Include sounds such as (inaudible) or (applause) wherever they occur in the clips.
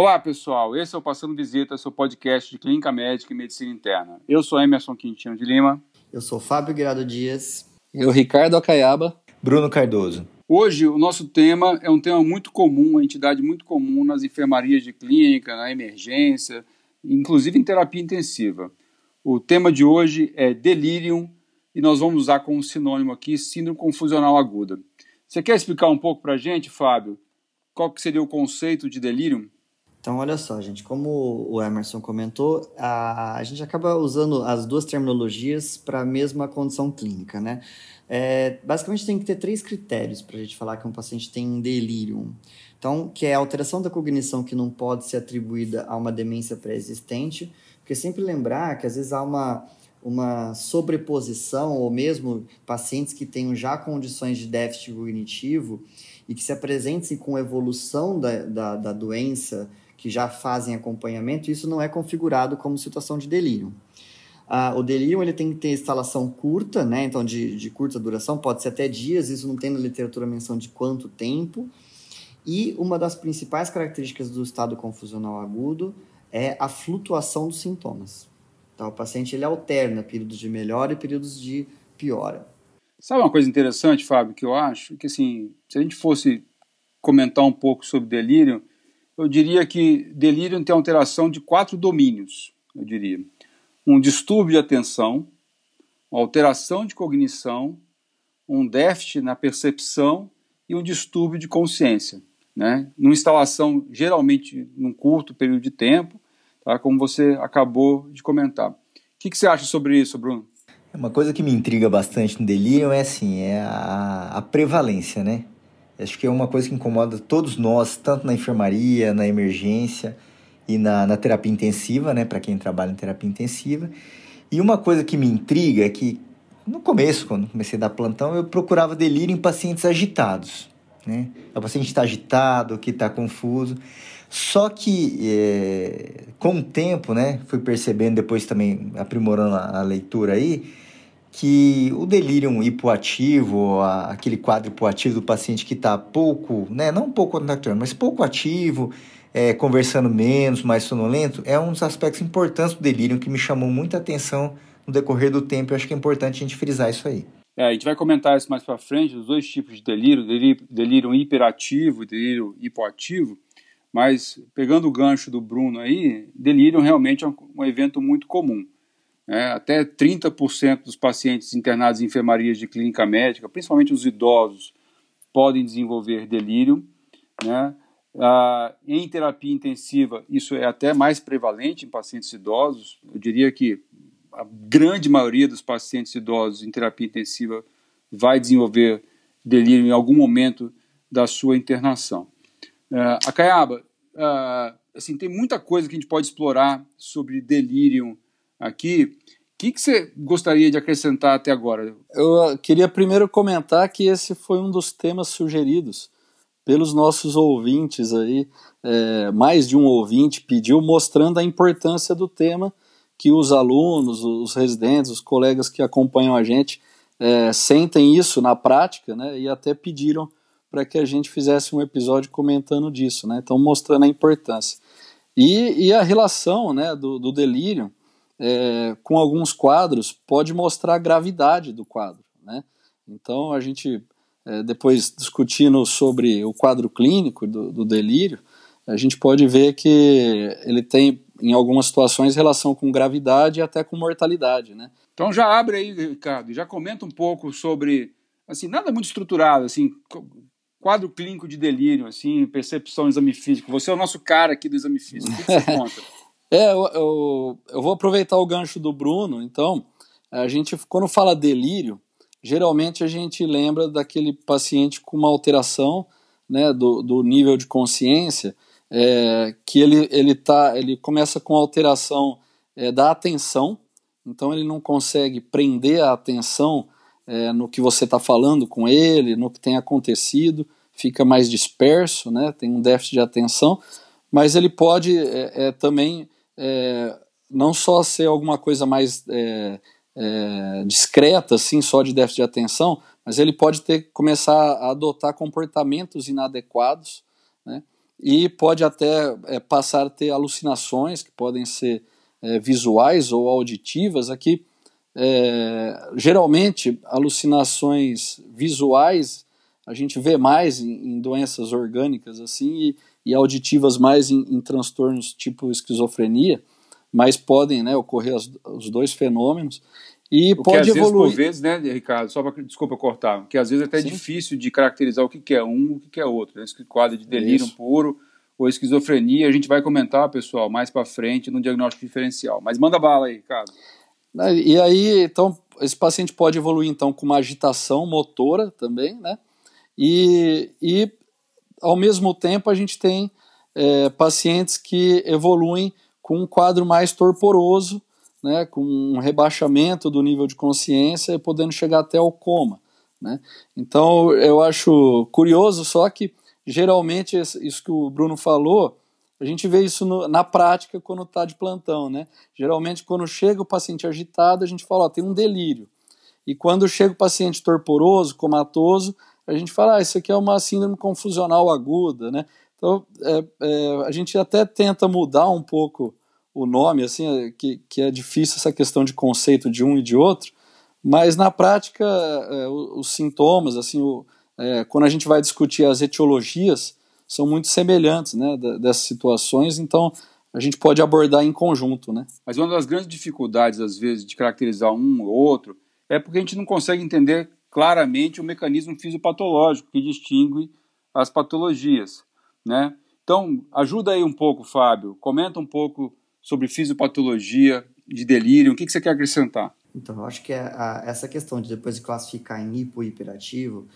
Olá, pessoal. Esse é o Passando Visita, seu podcast de Clínica Médica e Medicina Interna. Eu sou Emerson Quintino de Lima. Eu sou Fábio Guirado Dias. Eu, Ricardo Acaiaba. Bruno Cardoso. Hoje, o nosso tema é um tema muito comum, uma entidade muito comum nas enfermarias de clínica, na emergência, inclusive em terapia intensiva. O tema de hoje é delirium e nós vamos usar como sinônimo aqui síndrome confusional aguda. Você quer explicar um pouco para a gente, Fábio, qual que seria o conceito de delirium? Então, olha só, gente, como o Emerson comentou, a, a gente acaba usando as duas terminologias para a mesma condição clínica, né? É, basicamente, tem que ter três critérios para a gente falar que um paciente tem delírio. Então, que é a alteração da cognição que não pode ser atribuída a uma demência pré-existente, porque sempre lembrar que às vezes há uma, uma sobreposição, ou mesmo pacientes que tenham já condições de déficit cognitivo e que se apresentem com evolução da, da, da doença, que já fazem acompanhamento, isso não é configurado como situação de delírio. Ah, o delírio ele tem que ter instalação curta, né? então de, de curta duração, pode ser até dias, isso não tem na literatura menção de quanto tempo. E uma das principais características do estado confusional agudo é a flutuação dos sintomas. Então, o paciente ele alterna períodos de melhora e períodos de piora. Sabe uma coisa interessante, Fábio, que eu acho? Que assim, se a gente fosse comentar um pouco sobre delírio, eu diria que delírio tem alteração de quatro domínios, eu diria um distúrbio de atenção, uma alteração de cognição, um déficit na percepção e um distúrbio de consciência. Né? Numa instalação, geralmente, num curto período de tempo, tá? como você acabou de comentar. O que, que você acha sobre isso, Bruno? Uma coisa que me intriga bastante no delírio é assim, é a, a prevalência, né? Acho que é uma coisa que incomoda todos nós, tanto na enfermaria, na emergência, e na, na terapia intensiva, né, para quem trabalha em terapia intensiva. E uma coisa que me intriga é que no começo, quando comecei a dar plantão, eu procurava delírio em pacientes agitados. Né? O paciente está agitado, que está confuso. Só que é, com o tempo, né, fui percebendo depois também aprimorando a, a leitura aí, que o delírio hipoativo, aquele quadro hipoativo do paciente que está pouco, né, não pouco contactando, mas pouco ativo, é, conversando menos, mais sonolento, é um dos aspectos importantes do delírio que me chamou muita atenção no decorrer do tempo. Eu acho que é importante a gente frisar isso aí. É, a gente vai comentar isso mais para frente, os dois tipos de delírio, delírio, delírio hiperativo e delírio hipoativo, mas pegando o gancho do Bruno aí, delírio realmente é um, um evento muito comum. É, até 30% dos pacientes internados em enfermarias de clínica médica, principalmente os idosos, podem desenvolver delírio. Né? Ah, em terapia intensiva, isso é até mais prevalente em pacientes idosos. Eu diria que a grande maioria dos pacientes idosos em terapia intensiva vai desenvolver delírio em algum momento da sua internação. Ah, a Caiaba, ah, assim, tem muita coisa que a gente pode explorar sobre delírio aqui. O que, que você gostaria de acrescentar até agora? Eu queria primeiro comentar que esse foi um dos temas sugeridos pelos nossos ouvintes aí. É, mais de um ouvinte pediu, mostrando a importância do tema que os alunos, os residentes, os colegas que acompanham a gente é, sentem isso na prática, né? E até pediram para que a gente fizesse um episódio comentando disso, né? Então mostrando a importância e, e a relação, né, do, do delírio é, com alguns quadros pode mostrar a gravidade do quadro, né? Então a gente é, depois discutindo sobre o quadro clínico do, do, delírio, a gente pode ver que ele tem, em algumas situações, relação com gravidade e até com mortalidade, né? Então já abre aí, Ricardo, já comenta um pouco sobre, assim, nada muito estruturado, assim, quadro clínico de delírio, assim, percepção, exame físico. Você é o nosso cara aqui do exame físico. O que você (laughs) conta? É, eu, eu, eu vou aproveitar o gancho do Bruno, então, a gente, quando fala delírio, geralmente a gente lembra daquele paciente com uma alteração né, do, do nível de consciência, é, que ele, ele, tá, ele começa com alteração é, da atenção, então ele não consegue prender a atenção é, no que você está falando com ele, no que tem acontecido, fica mais disperso, né, tem um déficit de atenção, mas ele pode é, é, também é, não só ser alguma coisa mais é, discreta, assim, só de déficit de atenção, mas ele pode ter começar a adotar comportamentos inadequados, né? e pode até é, passar a ter alucinações que podem ser é, visuais ou auditivas. Aqui, é, geralmente, alucinações visuais a gente vê mais em, em doenças orgânicas assim e, e auditivas mais em, em, transtornos tipo esquizofrenia, mas podem né, ocorrer as, os dois fenômenos. E pode às evoluir. Vezes, por vezes, né, Ricardo, só para desculpa cortar, que às vezes é até Sim. difícil de caracterizar o que, que é um o que, que é outro. Né? Esse quadro de delírio Isso. puro ou esquizofrenia, a gente vai comentar, pessoal, mais para frente no diagnóstico diferencial. Mas manda bala aí, Ricardo. E aí, então, esse paciente pode evoluir então com uma agitação motora também, né? E, e ao mesmo tempo, a gente tem é, pacientes que evoluem com um quadro mais torporoso, né, com um rebaixamento do nível de consciência e podendo chegar até ao coma. Né? Então, eu acho curioso só que, geralmente, isso que o Bruno falou, a gente vê isso no, na prática quando está de plantão. Né? Geralmente, quando chega o paciente agitado, a gente fala, ó, tem um delírio. E quando chega o paciente torporoso, comatoso, a gente fala, ah, isso aqui é uma síndrome confusional aguda, né? Então, é, é, a gente até tenta mudar um pouco o nome, assim, é, que, que é difícil essa questão de conceito de um e de outro, mas na prática, é, os, sintomas, assim, o, é, quando a gente vai discutir as etiologias, são muito semelhantes, né, dessas situações, então a gente pode abordar em conjunto, né? Mas uma das grandes dificuldades, às vezes, de caracterizar um ou outro, é porque a gente não consegue entender claramente o mecanismo fisiopatológico que distingue as patologias, né? Então, ajuda aí um pouco, Fábio. Comenta um pouco sobre fisiopatologia de delírio. O que, que você quer acrescentar? Então, eu acho que a, a, essa questão de depois de classificar em hipo e hiperativo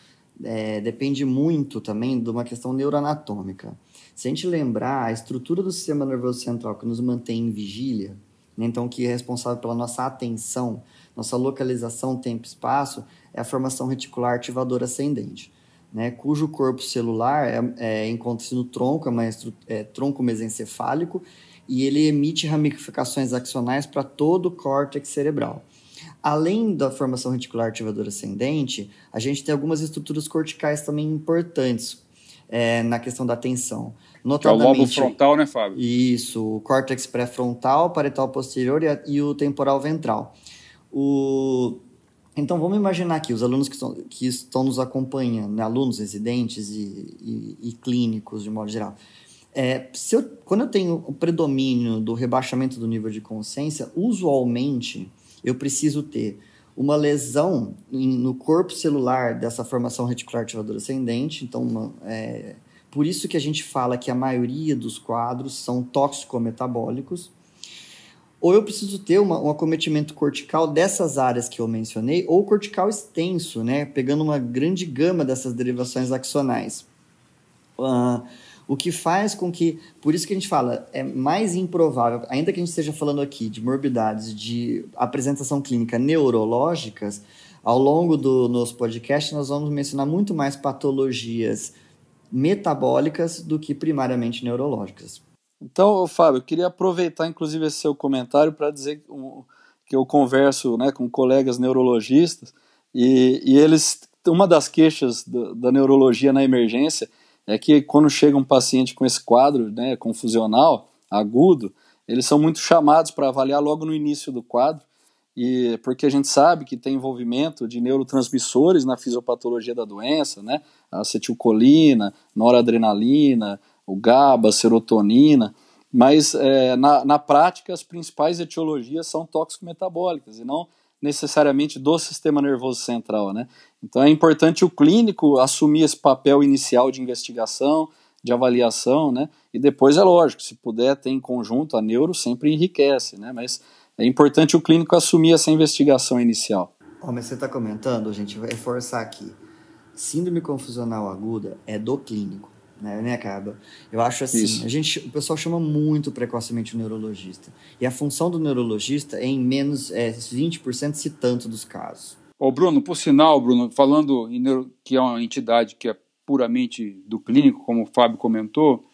é, depende muito também de uma questão neuroanatômica. Se a gente lembrar, a estrutura do sistema nervoso central que nos mantém em vigília, né, então que é responsável pela nossa atenção, nossa localização tempo-espaço, é a formação reticular ativadora ascendente, né, cujo corpo celular é, é encontra-se no tronco, é, uma, é tronco mesencefálico, e ele emite ramificações axonais para todo o córtex cerebral. Além da formação reticular ativadora ascendente, a gente tem algumas estruturas corticais também importantes é, na questão da atenção. Notadamente, que é o lobo frontal, né, Fábio? Isso, o córtex pré-frontal, parietal posterior e, e o temporal ventral. O então vamos imaginar aqui os alunos que estão, que estão nos acompanhando, né? alunos residentes e, e, e, clínicos de modo geral. É, se eu, quando eu tenho o predomínio do rebaixamento do nível de consciência, usualmente eu preciso ter uma lesão em, no corpo celular dessa formação reticular ativadora ascendente. Então, uma, é, por isso que a gente fala que a maioria dos quadros são toxicometabólicos ou eu preciso ter uma, um acometimento cortical dessas áreas que eu mencionei, ou cortical extenso, né, pegando uma grande gama dessas derivações axonais. Uh, o que faz com que, por isso que a gente fala, é mais improvável, ainda que a gente esteja falando aqui de morbidades de apresentação clínica neurológicas, ao longo do nosso podcast nós vamos mencionar muito mais patologias metabólicas do que primariamente neurológicas. Então, Fábio, eu queria aproveitar inclusive esse seu comentário para dizer que eu converso né, com colegas neurologistas e, e eles, uma das queixas da, da, neurologia na emergência é que quando chega um paciente com esse quadro né, confusional agudo, eles são muito chamados para avaliar logo no início do quadro e porque a gente sabe que tem envolvimento de neurotransmissores na fisiopatologia da doença, né? Acetilcolina, noradrenalina, o GABA, a serotonina, mas é, na, na prática as principais etiologias são tóxico-metabólicas e não necessariamente do sistema nervoso central, né? Então é importante o clínico assumir esse papel inicial de investigação, de avaliação, né? E depois é lógico, se puder ter em conjunto a neuro sempre enriquece, né? Mas é importante o clínico assumir essa investigação inicial. Mas você está comentando, a gente vai reforçar aqui. Síndrome confusional aguda é do clínico né, né Caba? Eu acho assim, a gente, o pessoal chama muito precocemente o neurologista. E a função do neurologista é em menos é, 20%, se tanto, dos casos. Ô Bruno, por sinal, Bruno, falando em neuro, que é uma entidade que é puramente do clínico, como o Fábio comentou,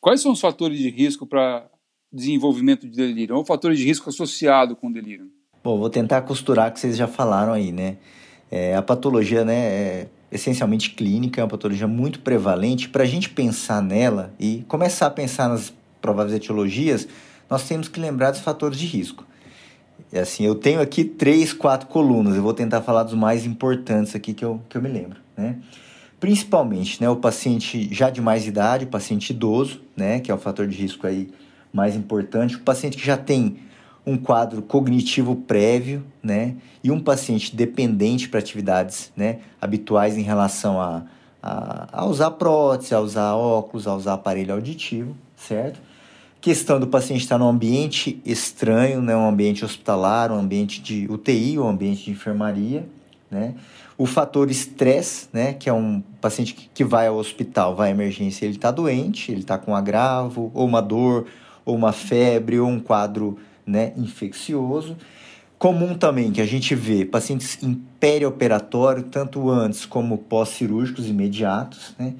quais são os fatores de risco para desenvolvimento de delírio? Ou fatores de risco associado com delírio? Bom, vou tentar costurar que vocês já falaram aí, né? É, a patologia, né, é essencialmente clínica, é uma patologia muito prevalente. Para a gente pensar nela e começar a pensar nas prováveis etiologias, nós temos que lembrar dos fatores de risco. É assim, eu tenho aqui três, quatro colunas, eu vou tentar falar dos mais importantes aqui que eu, que eu me lembro, né? Principalmente, né, o paciente já de mais idade, o paciente idoso, né, que é o fator de risco aí mais importante, o paciente que já tem um quadro cognitivo prévio, né, e um paciente dependente para atividades, né, habituais em relação a, a, a usar prótese, a usar óculos, a usar aparelho auditivo, certo? Questão do paciente estar num ambiente estranho, né, um ambiente hospitalar, um ambiente de UTI, um ambiente de enfermaria, né? O fator estresse, né, que é um paciente que vai ao hospital, vai à emergência, ele está doente, ele está com um agravo, ou uma dor, ou uma febre, ou um quadro né, infeccioso. Comum também que a gente vê pacientes em perioperatório, tanto antes como pós-cirúrgicos imediatos, né?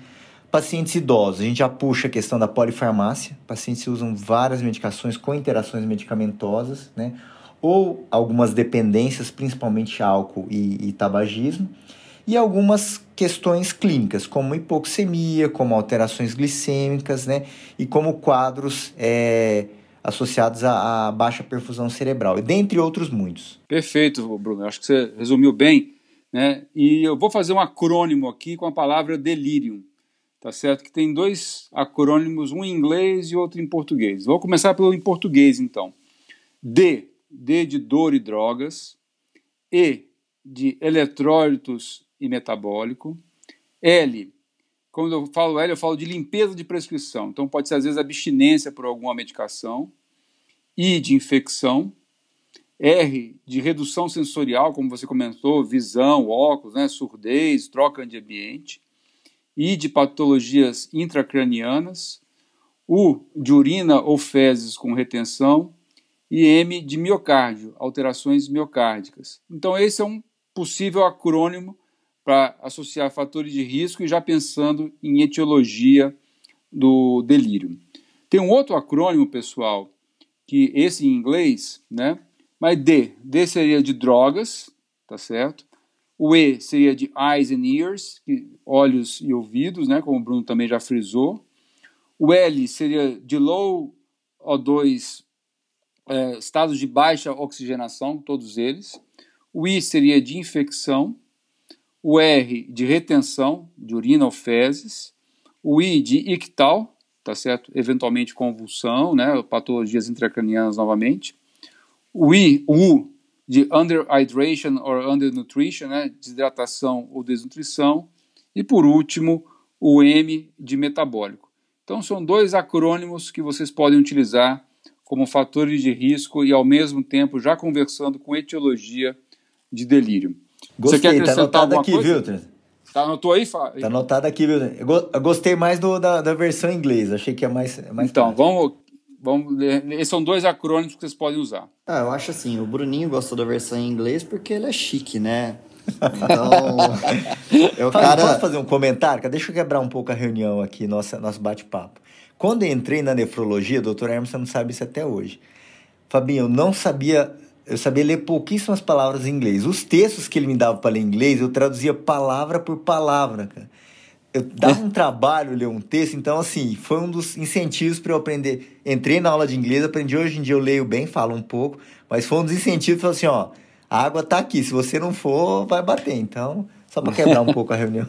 Pacientes idosos, a gente já puxa a questão da polifarmácia. Pacientes usam várias medicações com interações medicamentosas, né? Ou algumas dependências, principalmente álcool e, e tabagismo. E algumas questões clínicas, como hipoxemia, como alterações glicêmicas, né? E como quadros é, associados à, baixa perfusão cerebral, e dentre outros muitos. Perfeito, Bruno. Acho que você resumiu bem. Né? E eu vou fazer um acrônimo aqui com a palavra delirium tá certo? Que tem dois acrônimos, um em inglês e outro em português. Vou começar pelo em português, então. D, D de dor e drogas. E, de eletrólitos e metabólico. L, quando eu falo L, eu falo de limpeza de prescrição. Então, pode ser, às vezes, abstinência por alguma medicação. I, de infecção. R, de redução sensorial, como você comentou, visão, óculos, né, surdez, troca de ambiente. I de patologias intracranianas, U de urina ou fezes com retenção e M de miocárdio, alterações miocárdicas. Então esse é um possível acrônimo para associar fatores de risco e já pensando em etiologia do delírio. Tem um outro acrônimo, pessoal, que esse em inglês, né? Mas D, D seria de drogas, tá certo? O E seria de eyes and ears, olhos e ouvidos, né, como o Bruno também já frisou. O L seria de low O2, é, estados de baixa oxigenação, todos eles. O I seria de infecção. O R de retenção, de urina ou fezes. O I de ictal, tá certo? Eventualmente convulsão, né? Patologias intracranianas novamente. O I, U de underhydration or undernutrition, né, desidratação ou desnutrição, e por último, o M de metabólico. Então são dois acrônimos que vocês podem utilizar como fatores de risco e ao mesmo tempo já conversando com etiologia de delírio. Gostei, Você quer tá acrescentar tá anotado aqui, coisa? viu? Tá, anotou aí, Fábio? Tá anotado aqui, viu? Eu gostei mais do, da, da versão inglesa, achei que é mais, é mais Então, vamos, Vamos ler. Esses são dois acrônimos que vocês podem usar. Ah, eu acho assim, o Bruninho gostou da versão em inglês porque ele é chique, né? (laughs) Então, eu cara... Posso fazer um comentário? Deixa eu quebrar um pouco a reunião aqui, nossa, nosso bate-papo. Quando eu entrei na nefrologia, doutor Hermes, não sabe isso até hoje. Fabinho, eu não sabia, eu sabia ler pouquíssimas palavras em inglês. Os textos que ele me dava para ler em inglês, eu traduzia palavra por palavra, cara eu dava um trabalho ler um texto, então assim, foi um dos incentivos para eu aprender. Entrei na aula de inglês, aprendi hoje em dia eu leio bem, falo um pouco, mas foi um dos incentivos, assim, ó, a água tá aqui, se você não for, vai bater. Então, só para quebrar um (laughs) pouco a reunião.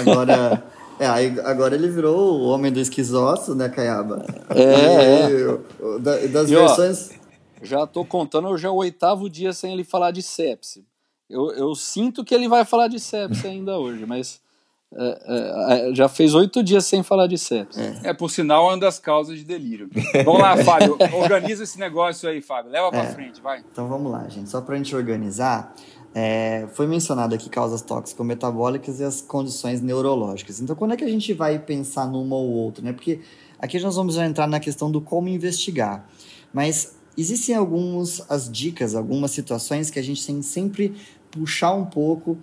Agora, é, agora ele virou o homem do esquizoso, né, Caiaba? É, é. das e, versões... Ó, já tô contando, hoje é o oitavo dia sem ele falar de sepse. Eu, eu sinto que ele vai falar de sepse ainda hoje, mas é, é, é, já fez oito dias sem falar de sepsis. É. é. por sinal, uma das causas de delírio. Vamos lá, Fábio, (laughs) organiza esse negócio aí, Fábio. Leva para é. frente, vai. Então vamos lá, gente. Só para a gente organizar, é, foi mencionado aqui causas tóxico-metabólicas e as condições neurológicas. Então, quando é que a gente vai pensar numa ou outra, né? Porque aqui nós vamos entrar na questão do como investigar. Mas existem algumas as dicas, algumas situações que a gente tem sempre puxar um pouco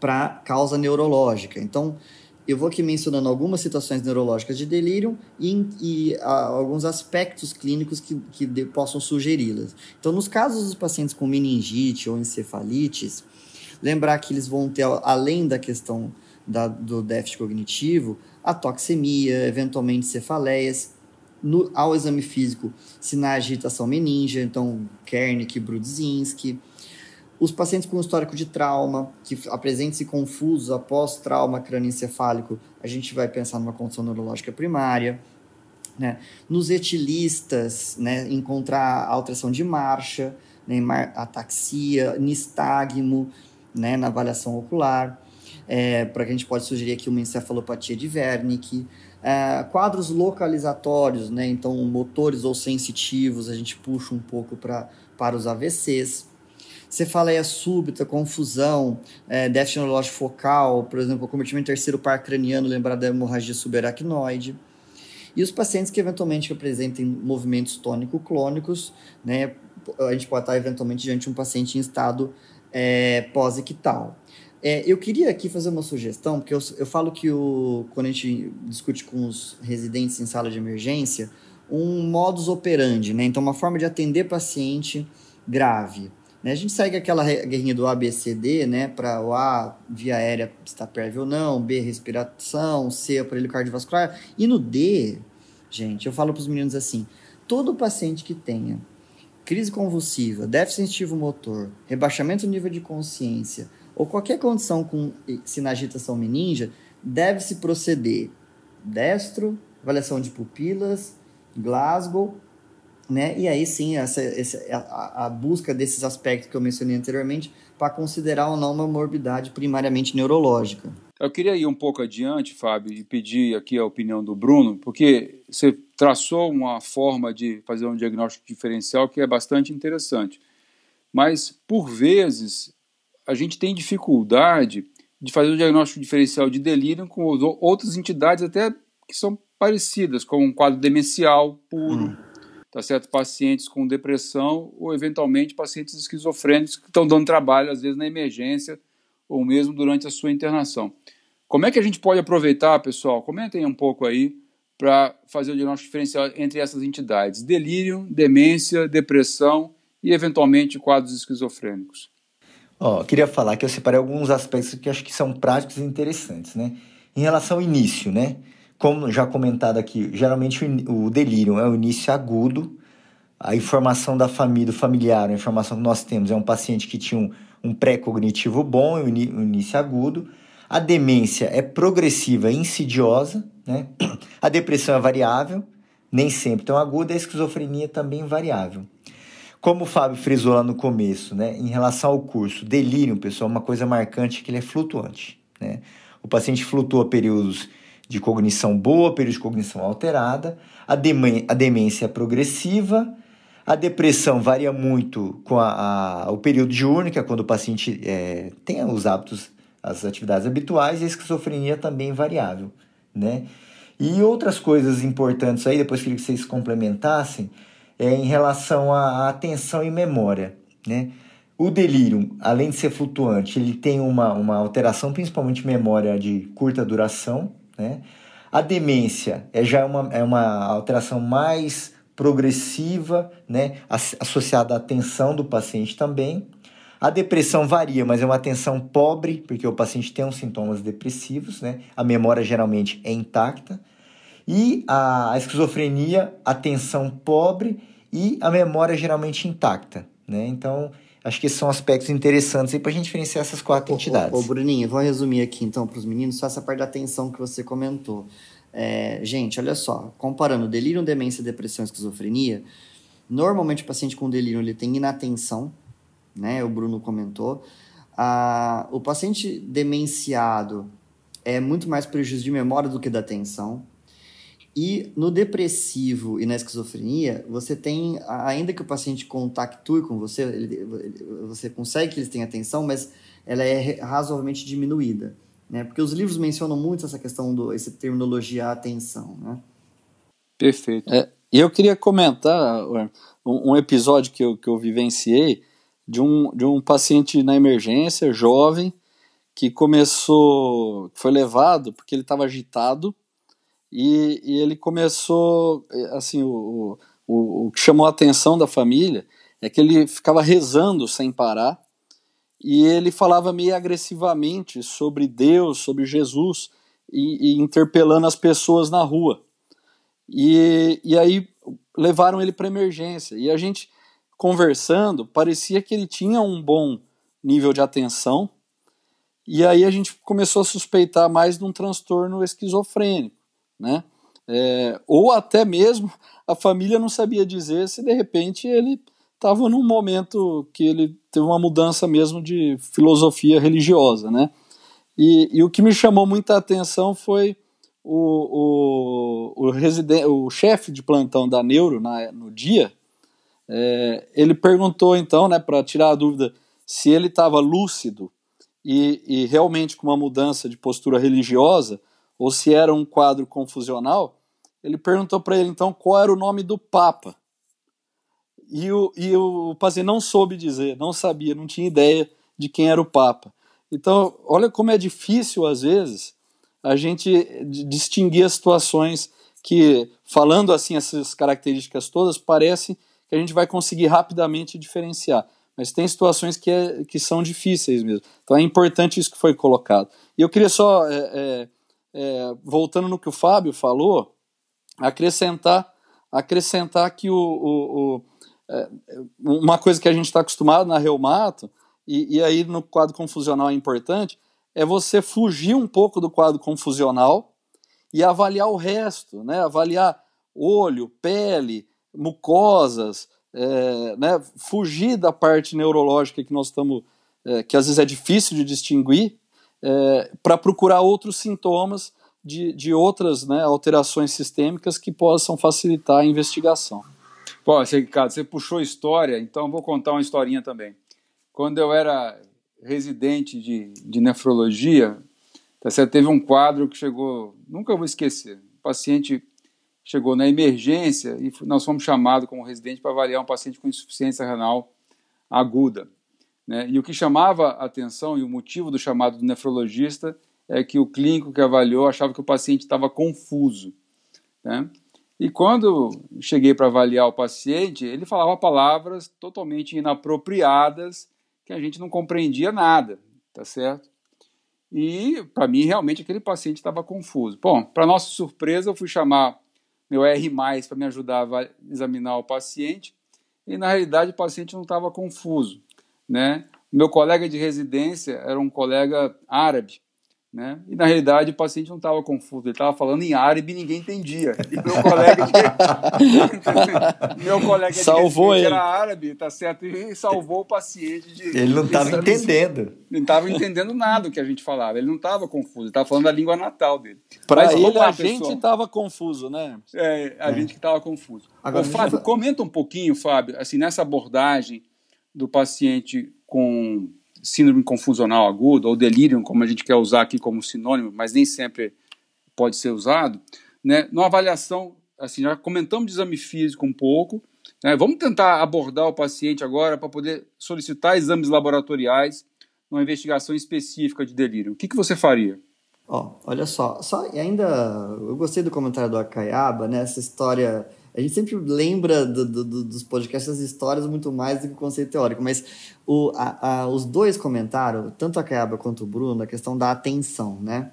para causa neurológica. Então, eu vou aqui mencionando algumas situações neurológicas de delírio e, e a, alguns aspectos clínicos que, que de, possam sugeri-las. Então, nos casos dos pacientes com meningite ou encefalites, Lembrar que eles vão ter, além da questão da, do déficit cognitivo, a toxemia, eventualmente cefaleias. No, ao exame físico, sinais de irritação meningia, então Kernick, Brudzinski. Os pacientes com histórico de trauma, que apresentem-se confusos após trauma crânioencefálico, a gente vai pensar numa condição neurológica primária. Né? Nos etilistas, né, encontrar alteração de marcha, né, ataxia, nistagmo, né, na avaliação ocular é, para que a gente pode sugerir aqui uma encefalopatia de Wernicke. É, quadros localizatórios, né? então motores ou sensitivos, a gente puxa um pouco pra, para os AVCs. Cefaleia súbita, confusão, é, déficit neurológico focal, por exemplo, cometimento terceiro par craniano, lembrar da hemorragia subaracnoide. E os pacientes que eventualmente apresentem movimentos tônico-clônicos, né, a gente pode estar eventualmente diante de um paciente em estado é, pós-ictal. É, eu queria aqui fazer uma sugestão, porque eu, eu falo que o, quando a gente discute com os residentes em sala de emergência, um modus operandi, né? Então, uma forma de atender paciente grave. Né? A gente segue aquela guerrinha do ABCD, né? Para o A, via aérea está prévio ou não, B, respiração, C, aparelho cardiovascular. E no D, gente, eu falo para os meninos assim: todo paciente que tenha crise convulsiva, déficit sensitivo motor, rebaixamento do nível de consciência, ou qualquer condição com sinagitação meninja, deve-se proceder destro, avaliação de pupilas, Glasgow, né? E aí sim, essa, essa a, a, busca desses aspectos que eu mencionei anteriormente para considerar ou não uma morbidade primariamente neurológica. Eu queria ir um pouco adiante, Fábio, e pedir aqui a opinião do Bruno, porque você traçou uma forma de fazer um diagnóstico diferencial que é bastante interessante. Mas, por vezes, a gente tem dificuldade de fazer o diagnóstico diferencial de delírio com outras entidades até que são parecidas, como um quadro demencial puro, hum. tá certo? Pacientes com depressão ou eventualmente pacientes esquizofrênicos que estão dando trabalho às vezes na emergência ou mesmo durante a sua internação. Como é que a gente pode aproveitar, pessoal? Comentem um pouco aí para fazer o diagnóstico diferencial entre essas entidades: delírio, demência, depressão e eventualmente quadros esquizofrênicos. Ó, queria falar que eu separei alguns aspectos que acho que são práticos e interessantes, né? Em relação ao início, né? Como já comentado aqui, geralmente o delírio é o início agudo, a informação da família, do familiar, a informação que nós temos é um paciente que tinha um, um pré-cognitivo bom, o, início agudo. A demência é progressiva e insidiosa, né? (clears throat) A depressão é variável, nem sempre tão aguda, a esquizofrenia também variável. Como o Fábio frisou lá no começo, né, em relação ao curso, delírio, pessoal, uma coisa marcante é que ele é flutuante. Né? O paciente flutua períodos de cognição boa, períodos de cognição alterada, a, a demência é progressiva, a depressão varia muito com a, a, o período diurno, que é quando o paciente é, tem os hábitos, as atividades habituais, e a esquizofrenia também é variável. Né? E outras coisas importantes aí, depois queria que vocês complementassem, é, em relação à atenção e memória. Né? O delírio, além de ser flutuante, ele tem uma, uma alteração, principalmente memória de curta duração. Né? A demência é já uma, é uma alteração mais progressiva, né? associada à atenção do paciente também. A depressão varia, mas é uma atenção pobre, porque o paciente tem uns sintomas depressivos, né? A memória geralmente é intacta. E a esquizofrenia, atenção pobre e a memória geralmente intacta, né? Então, acho que esses são aspectos interessantes para a gente diferenciar essas quatro ô, entidades. Ô, ô, Bruninho, vou resumir aqui então para os meninos só essa parte da atenção que você comentou. É, gente, olha só, comparando delírio, demência, depressão e esquizofrenia, normalmente o paciente com delírio ele tem inatenção, né? O Bruno comentou. Ah, o paciente demenciado é muito mais prejuízo de memória do que da atenção. E no depressivo e na esquizofrenia, você tem, ainda que o paciente contactue com você, ele, você consegue que eles tenham atenção, mas ela é razoavelmente diminuída. Né? Porque os livros mencionam muito essa questão, do, essa terminologia atenção. Né? Perfeito. É, e eu queria comentar um, um, episódio que eu, que eu vivenciei de um, de um paciente na emergência, jovem, que começou, foi levado porque ele estava agitado e, e ele começou, assim, o, o, o que chamou a atenção da família é que ele ficava rezando sem parar e ele falava meio agressivamente sobre Deus, sobre Jesus, e, e interpelando as pessoas na rua. E, e aí levaram ele para emergência. E a gente conversando, parecia que ele tinha um bom nível de atenção. E aí a gente começou a suspeitar mais de um transtorno esquizofrênico, né? É, ou até mesmo a família não sabia dizer se de repente ele estava num momento que ele teve uma mudança mesmo de filosofia religiosa, né? E, e o que me chamou muita atenção foi o, o, o, o chefe de plantão da Neuro na, no dia, é, ele perguntou então, né, para tirar a dúvida se ele estava lúcido e, e, realmente com uma mudança de postura religiosa ou se era um quadro confusional. Ele perguntou para ele então qual era o nome do Papa. E o, e o paciente não soube dizer, não sabia, não tinha ideia de quem era o Papa. Então, olha como é difícil às vezes a gente distinguir as situações que, falando assim essas características todas, parece que a gente vai conseguir rapidamente diferenciar. Mas tem situações que, é, que são difíceis mesmo. Então é importante isso que foi colocado. E eu queria só, é, é, é voltando no que o Fábio falou, acrescentar, acrescentar que o, o, o é, uma coisa que a gente está acostumado na reumato, e, e aí no quadro confusional é importante, é você fugir um pouco do quadro confusional e avaliar o resto, né? avaliar olho, pele, mucosas, é, né? fugir da parte neurológica que nós estamos, é, que às vezes é difícil de distinguir, é, para procurar outros sintomas de, de outras né, alterações sistêmicas que possam facilitar a investigação. Pô, Ricardo, você puxou história, então vou contar uma historinha também. Quando eu era residente de, de nefrologia, tá certo? teve um quadro que chegou, nunca vou esquecer. O paciente chegou na emergência e nós fomos chamados como residente para avaliar um paciente com insuficiência renal aguda. Né? E o que chamava a atenção e o motivo do chamado do nefrologista é que o clínico que avaliou achava que o paciente estava confuso. Né? E quando cheguei para avaliar o paciente, ele falava palavras totalmente inapropriadas que a gente não compreendia nada, tá certo? E para mim realmente aquele paciente estava confuso. Bom, para nossa surpresa, eu fui chamar meu R+ para me ajudar a examinar o paciente e na realidade o paciente não estava confuso, né? Meu colega de residência era um colega árabe né? E na realidade o paciente não estava confuso, ele estava falando em árabe e ninguém entendia. E meu colega de, (laughs) meu colega salvou ele. era árabe, tá certo? E salvou o paciente de. Ele não estava entendendo. Ele não estava entendendo nada do que a gente falava. Ele não estava confuso, ele estava falando a língua natal dele. Para ele lá, a gente estava confuso, né? É, a é. gente que estava confuso. Agora, Ô, Fábio, comenta um pouquinho, Fábio, assim, nessa abordagem do paciente com síndrome confusional aguda ou delírio, como a gente quer usar aqui como sinônimo, mas nem sempre pode ser usado, né? Numa avaliação, assim, já comentamos de exame físico um pouco, né? Vamos tentar abordar o paciente agora para poder solicitar exames laboratoriais numa investigação específica de delírio. O que, que você faria? Ó, oh, olha só, só e ainda eu gostei do comentário do Acaiaba, né? Essa história a gente sempre lembra do, do, dos podcasts, das histórias muito mais do que o conceito teórico, mas o, a, a, os dois comentaram, tanto a Caiaba quanto o Bruno, a questão da atenção, né?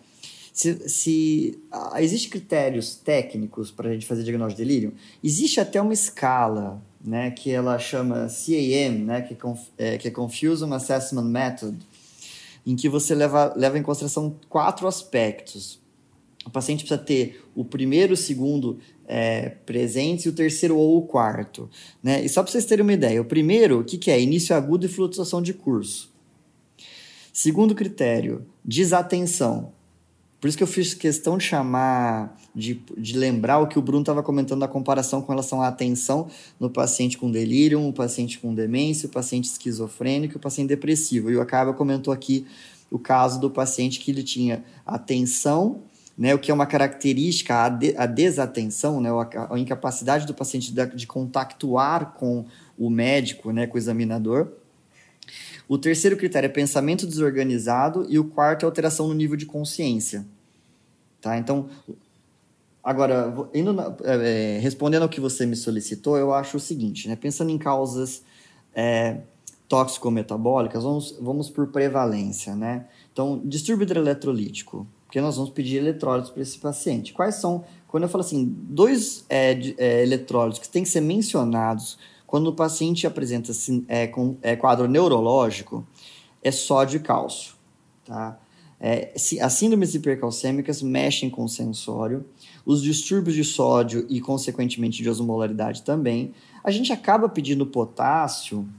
Se, se existem critérios técnicos para a gente fazer diagnóstico de delírio, existe até uma escala, né, que ela chama CAM, né, que é, que é Confusion Assessment Method, em que você leva, leva em consideração quatro aspectos. O paciente precisa ter o primeiro, o segundo é, presentes e o terceiro ou o quarto. Né? E só para vocês terem uma ideia, o primeiro, o que, que é? Início agudo e flutuação de curso. Segundo critério, desatenção. Por isso que eu fiz questão de chamar, de, de lembrar o que o Bruno estava comentando da comparação com relação à atenção no paciente com delírio, o paciente com demência, o paciente esquizofrênico e o paciente depressivo. E o Acaba comentou aqui o caso do paciente que ele tinha atenção né, o que é uma característica, a, de, a desatenção, né, a, a, incapacidade do paciente de, de contactuar com o médico, né, com o examinador. O terceiro critério é pensamento desorganizado e o quarto é alteração no nível de consciência. Tá? Então, agora, na, é, é respondendo ao que você me solicitou, eu acho o seguinte, né, pensando em causas é, tóxico-metabólicas, vamos, vamos por prevalência, né? Então, distúrbio hidroeletrolítico, porque nós vamos pedir eletrólitos para esse paciente. Quais são, quando eu falo assim, dois é, é, eletrólitos que têm que ser mencionados quando o paciente apresenta assim, é, com, é, quadro neurológico, é sódio e cálcio, tá? É, as síndromes hipercalcêmicas mexem com o sensório, os distúrbios de sódio e, consequentemente, de osmolaridade também. A gente acaba pedindo potássio,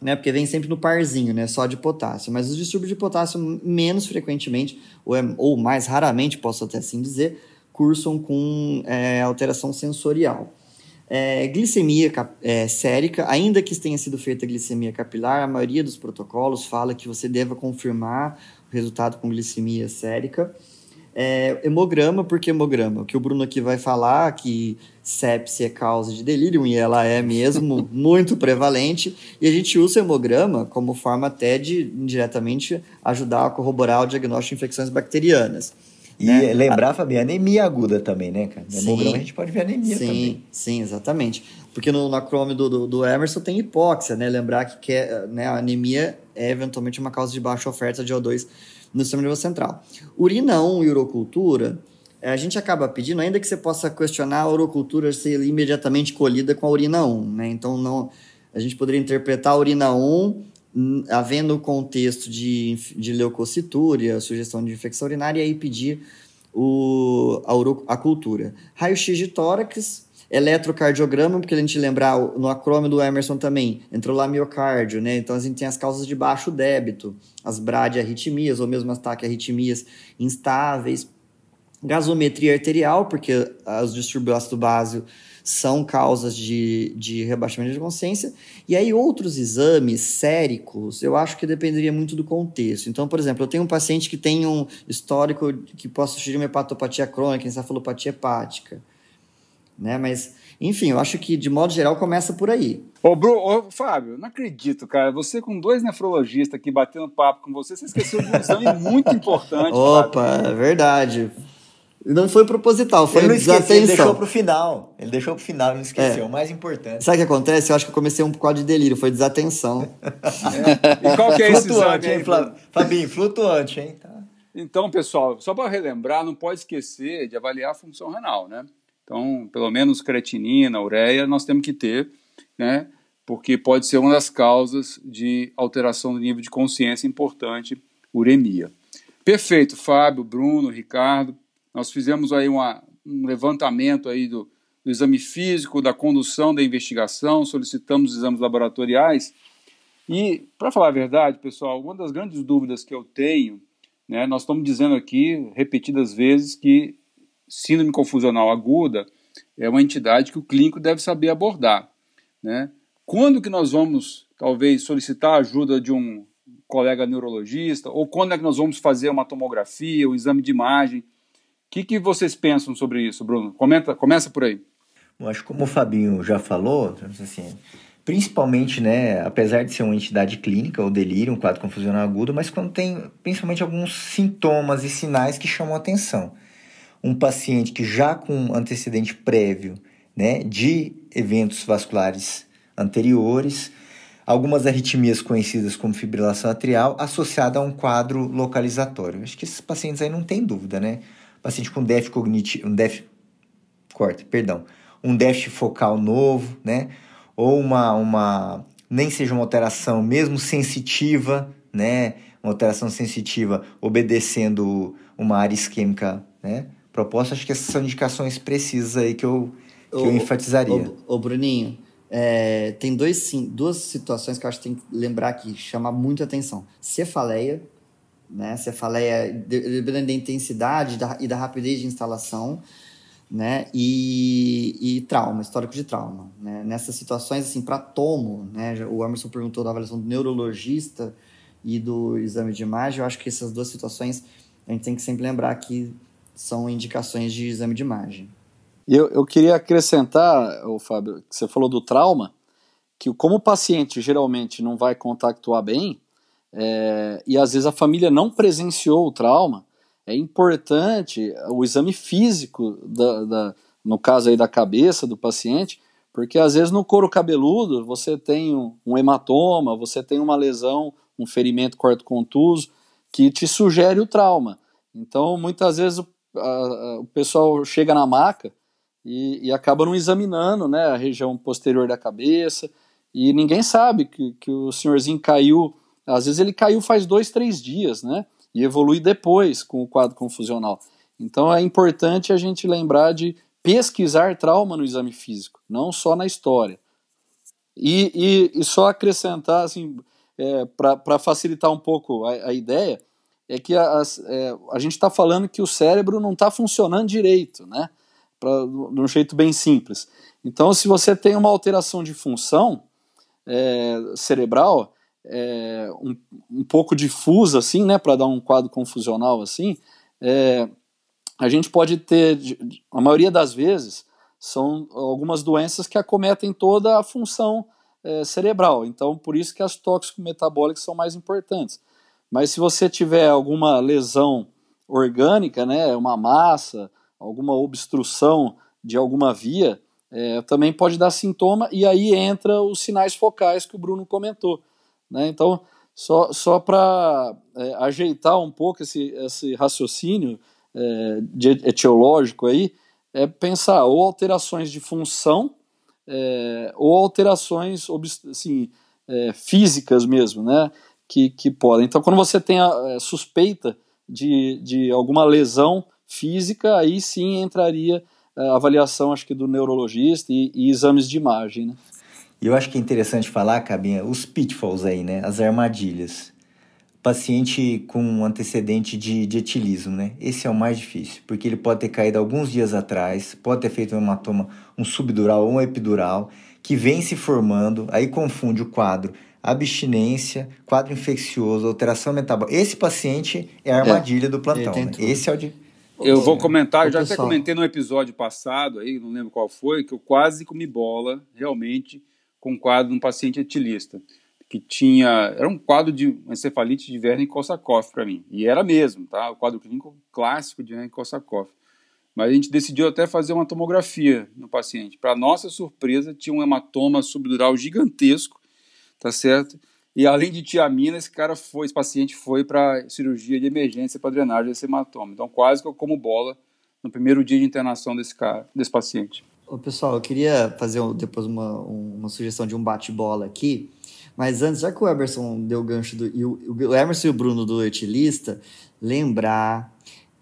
né, porque vem sempre no parzinho, né, só de potássio, mas os distúrbios de potássio menos frequentemente, ou, é, ou mais raramente, posso até assim dizer, cursam com é, alteração sensorial. É, glicemia é, sérica, ainda que tenha sido feita glicemia capilar, a maioria dos protocolos fala que você deva confirmar o resultado com glicemia sérica. É, hemograma, por que hemograma? O que o Bruno aqui vai falar, que sepse é causa de delírio, e ela é mesmo (laughs) muito prevalente, e a gente usa o hemograma como forma até de, indiretamente, ajudar a corroborar o diagnóstico de infecções bacterianas. E né? lembrar, Fabiana, anemia aguda também, né, cara? No hemograma a gente pode ver anemia sim, também. Sim, exatamente. Porque no, no do, do, do, Emerson tem hipóxia, né? Lembrar que, que né, a anemia é eventualmente uma causa de baixa oferta de O2 no sistema nervoso central. Urina 1 e urocultura, a gente acaba pedindo, ainda que você possa questionar a urocultura ser imediatamente colhida com a urina 1, né? Então, não, a gente poderia interpretar a urina 1 havendo o contexto de, de leucocitúria, sugestão de infecção urinária, e aí pedir o, a, uro, a cultura. Raio-x de tórax, eletrocardiograma, porque a gente lembrar no acrômio do Emerson também, entrou lá miocárdio, né? Então a gente tem as causas de baixo débito, as bradiarritmias, ou mesmo as taquiarritmias instáveis. Gasometria arterial, porque os distúrbios ácido báseo são causas de, de rebaixamento de consciência. E aí, outros exames séricos, eu acho que dependeria muito do contexto. Então, por exemplo, eu tenho um paciente que tem um histórico que possa sugerir uma hepatopatia crônica, encefalopatia hepática. Né? Mas, enfim, eu acho que, de modo geral, começa por aí. Ô, Bru, ô, Fábio, não acredito, cara. Você com dois nefrologistas aqui batendo papo com você, você esqueceu de um exame (laughs) muito importante. Opa, Fábio. é verdade. Não foi proposital, foi ele desatenção. Ele deixou pro final. Ele deixou pro final, não esqueceu. É. O mais importante. Sabe o que acontece? Eu acho que eu comecei um quadro de delírio, foi desatenção. é. (laughs) E qual que é esse exame hein, Fabinho? Flutuante, hein? Tá. Então, pessoal, só para relembrar, não pode esquecer de avaliar a função renal, né? Então, pelo menos creatinina, ureia, nós temos que ter, né? Porque pode ser uma das causas de alteração do nível de consciência importante, uremia. Perfeito, Fábio, Bruno, Ricardo. Nós fizemos aí uma, um levantamento aí do, do exame físico, da condução da investigação, solicitamos exames laboratoriais. E, para falar a verdade, pessoal, uma das grandes dúvidas que eu tenho, né, nós estamos dizendo aqui repetidas vezes que síndrome confusional aguda é uma entidade que o clínico deve saber abordar. Né? Quando que nós vamos, talvez, solicitar a ajuda de um colega neurologista, ou quando é que nós vamos fazer uma tomografia, um exame de imagem, o que, que vocês pensam sobre isso, Bruno? Comenta, começa por aí. Que como o Fabinho já falou, assim, principalmente, né, apesar de ser uma entidade clínica, o delírio, um quadro confusional agudo, mas quando tem principalmente alguns sintomas e sinais que chamam atenção. Um paciente que já com antecedente prévio, né, de eventos vasculares anteriores, algumas arritmias conhecidas como fibrilação atrial, associada a um quadro localizatório. Acho que esses pacientes aí não tem dúvida, né? paciente com déficit cognitivo, um déficit, corta, perdão, um déficit focal novo, né? Ou uma, uma, nem seja uma alteração mesmo sensitiva, né? Uma alteração sensitiva obedecendo uma área isquêmica, né? Proposta, acho que essas são indicações precisas aí que eu, que eu enfatizaria. Ô, Bruninho, é, tem dois, sim, duas situações que eu acho que tem que lembrar aqui, chamar muito atenção. Cefaleia, né? Cefaleia, dependendo da intensidade da, e da rapidez de instalação, né? E, e trauma, histórico de trauma, né? Nessas situações, assim, para tomo, né? O Emerson perguntou da avaliação do neurologista e do exame de imagem, eu acho que essas duas situações a gente tem que sempre lembrar que são indicações de exame de imagem. Eu, eu queria acrescentar, o Fábio, que você falou do trauma, que como o paciente geralmente não vai contactuar bem, é, e às vezes a família não presenciou o trauma, é importante o exame físico, da, da, no caso aí da cabeça do paciente, Porque às vezes no couro cabeludo você tem um hematoma, você tem uma lesão, um ferimento corto-contuso que te sugere o trauma. Então, muitas vezes o, a, o pessoal chega na maca e, e, acaba não examinando né, a região posterior da cabeça e ninguém sabe que, que o senhorzinho caiu. Às vezes ele caiu faz dois, três dias, né? E evolui depois com o quadro confusional. Então é importante a gente lembrar de pesquisar trauma no exame físico, não só na história. E, e, e só acrescentar, assim, é, para facilitar um pouco a, a, ideia, é que a, a, é, a gente está falando que o cérebro não está funcionando direito, né? Pra, de um jeito bem simples. Então, se você tem uma alteração de função é, cerebral, é, um, um pouco difusa, assim, né, para dar um quadro confusional assim, é, a gente pode ter, a maioria das vezes, são algumas doenças que acometem toda a função é, cerebral. Então, por isso que as tóxico-metabólicas são mais importantes. Mas se você tiver alguma lesão orgânica, né, uma massa, alguma obstrução de alguma via, é, também pode dar sintoma e aí entra os sinais focais que o Bruno comentou. Né? Então, só, só para é, ajeitar um pouco esse, esse raciocínio, é, de, etiológico aí é pensar ou alterações de função é, ou alterações assim, é, físicas mesmo, né? Que, que podem. Então, quando você tem a é, suspeita de, de alguma lesão física, aí sim entraria a avaliação, acho que, do neurologista e, e exames de imagem, né? E eu acho que é interessante falar, Cabinha, os pitfalls aí, né? As armadilhas paciente com um antecedente de, de etilismo, né? Esse é o mais difícil, porque ele pode ter caído alguns dias atrás, pode ter feito um hematoma, um subdural ou um epidural, que vem se formando, aí confunde o quadro abstinência, quadro infeccioso, alteração metabólica. Esse paciente é a é. armadilha é, do plantão. Né? Esse é o de. Eu vou comentar, eu já até comentei no episódio passado, aí, não lembro qual foi, que eu quase comi bola, realmente, com o quadro de um paciente etilista que tinha. Era um quadro de encefalite de Wernicke-Korsakoff para mim. E era mesmo, tá? O quadro clínico clássico de Wernicke-Korsakoff. Mas a gente decidiu até fazer uma tomografia no paciente. Para nossa surpresa, tinha um hematoma subdural gigantesco, tá certo? E além de tiamina, esse cara foi, esse paciente foi para cirurgia de emergência para drenagem desse hematoma. Então, quase que eu como bola no primeiro dia de internação desse cara, desse paciente. Ô, pessoal, eu queria fazer depois uma, uma sugestão de um bate-bola aqui. Mas antes, já que o Emerson deu gancho do. E o, o Emerson e o Bruno do Etilista, lembrar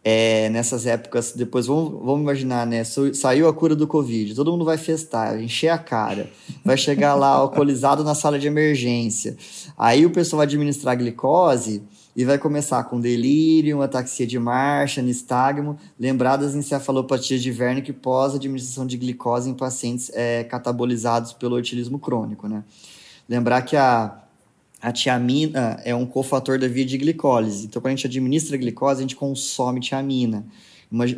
é, nessas épocas, depois vamos, vamos imaginar, né? Saiu a cura do Covid, todo mundo vai festar, encher a cara, vai chegar lá (laughs) alcoolizado na sala de emergência. Aí o pessoal vai administrar glicose e vai começar com delírio, ataxia de marcha, nistagmo, lembradas encefalopatias de Wernicke pós-administração de glicose em pacientes é, catabolizados pelo etilismo crônico, né? Lembrar que a, a tiamina é um cofator da via de glicólise. Então, quando a gente administra a glicose, a gente consome tiamina.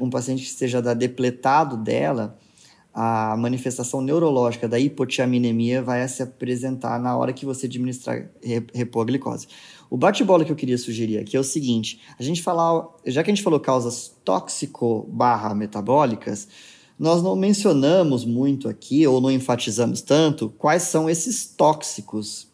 Um paciente que esteja depletado dela, a manifestação neurológica da hipotiaminemia vai se apresentar na hora que você administrar, repor a glicose. O bate-bola que eu queria sugerir aqui é o seguinte: a gente falar, já que a gente falou causas tóxico-metabólicas, nós não mencionamos muito aqui, ou não enfatizamos tanto, quais são esses tóxicos.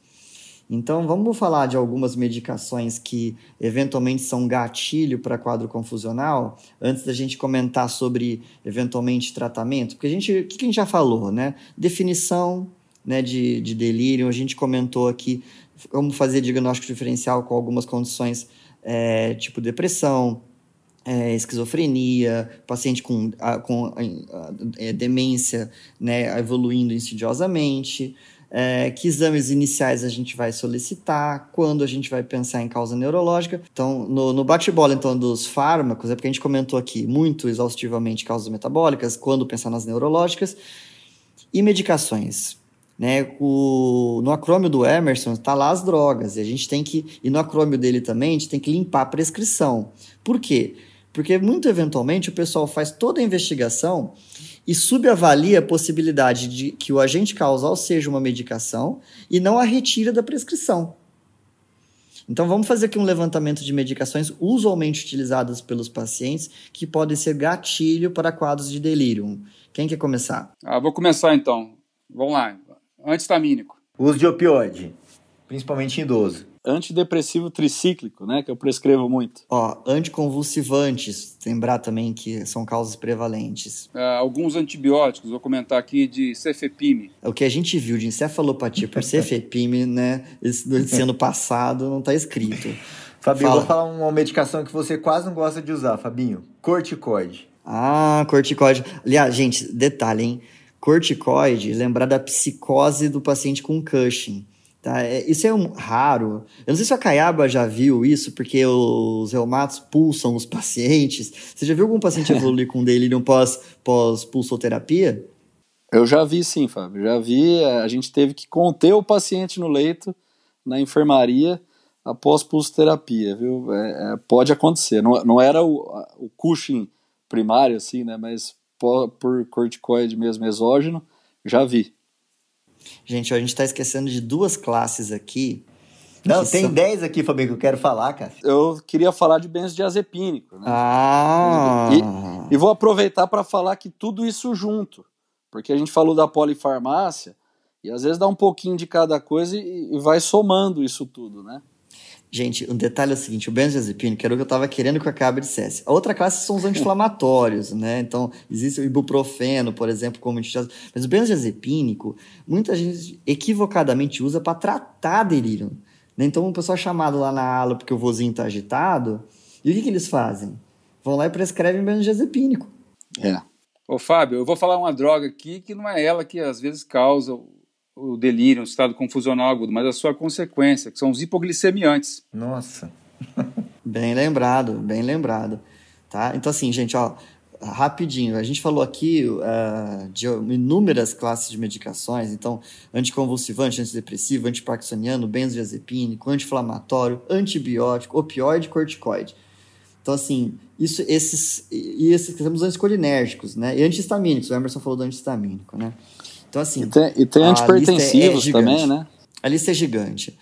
Então, vamos falar de algumas medicações que eventualmente são gatilho para quadro confusional, antes da gente comentar sobre eventualmente tratamento. Porque a gente, o que a gente já falou, né? Definição né, de, de delírio, a gente comentou aqui como fazer diagnóstico diferencial com algumas condições, é, tipo depressão, é, esquizofrenia, paciente com, a, com a, a, é, demência né, evoluindo insidiosamente, é, que exames iniciais a gente vai solicitar, quando a gente vai pensar em causa neurológica. Então, no, no bate-bola então, dos fármacos, é porque a gente comentou aqui muito exaustivamente causas metabólicas, quando pensar nas neurológicas, e medicações. Né, o, no acrômio do Emerson está lá as drogas, e a gente tem que, e no acrômio dele também, a gente tem que limpar a prescrição. Por quê? Porque muito eventualmente o pessoal faz toda a investigação e subavalia a possibilidade de que o agente causal seja uma medicação e não a retira da prescrição. Então vamos fazer aqui um levantamento de medicações usualmente utilizadas pelos pacientes que podem ser gatilho para quadros de delírio. Quem quer começar? Ah, vou começar então. Vamos lá. Antistamínico. Uso de opioide, principalmente em idoso. Antidepressivo tricíclico, né? Que eu prescrevo muito. Ó, anticonvulsivantes, lembrar também que são causas prevalentes. Uh, alguns antibióticos, vou comentar aqui de cefepime. O que a gente viu de encefalopatia por cefepime, (laughs) né? Esse, ano passado não está escrito. Fabinho, Fala. vou falar uma medicação que você quase não gosta de usar, Fabinho. Corticoide. Ah, corticoide. Aliás, gente, detalhe, hein? Corticoide, lembrar da psicose do paciente com Cushing. Tá? É, isso é um, raro. Eu não sei se a Caiaba já viu isso, porque os reumatos pulsam os pacientes. Você já viu algum paciente (laughs) evoluir com delírio pós, pós pulsoterapia? Eu já vi sim, Fábio. Já vi. É, a gente teve que conter o paciente no leito, na enfermaria, após pulsoterapia, viu? É, é, pode acontecer. Não, não era o, o Cushing primário, assim, né? Mas por, por corticoide mesmo exógeno, já vi. Gente, a gente está esquecendo de duas classes aqui. Não, tem são... 10 aqui, Fabinho, que eu quero falar, cara. Eu queria falar de benzodiazepínico. Né? Ah! E, e vou aproveitar para falar que tudo isso junto. Porque a gente falou da polifarmácia, e às vezes dá um pouquinho de cada coisa e, e vai somando isso tudo, né? Gente, um detalhe é o seguinte, o benzodiazepínico que era o que eu estava querendo que o Acabe dissesse. A outra classe são os anti-inflamatórios, né? Então, existe o ibuprofeno, por exemplo, como mas o benzodiazepínico, muita gente equivocadamente usa para tratar delírio. Né? Então, o pessoal é chamado lá na ala porque o vozinho está agitado, e o que, que eles fazem? Vão lá e prescrevem benzodiazepínico. É. Ô, Fábio, eu vou falar uma droga aqui que não é ela que às vezes causa o delírio, um estado confusional agudo, mas a sua consequência, que são os hipoglicemiantes. Nossa. (laughs) bem lembrado, bem lembrado. Tá? Então, assim, gente, ó, rapidinho, a gente falou aqui uh, de inúmeras classes de medicações, então, anticonvulsivante, antidepressivo, antiparkinsoniano, benzodiazepínico, anti-inflamatório, antibiótico, opioide, corticoide. Então, assim, isso, esses, e esses temos anticolinérgicos, né? E antihistamínicos, o Emerson falou do antihistamínico, né? Então, assim. E tem, e tem antipertensivos é, também, né? A lista é gigante.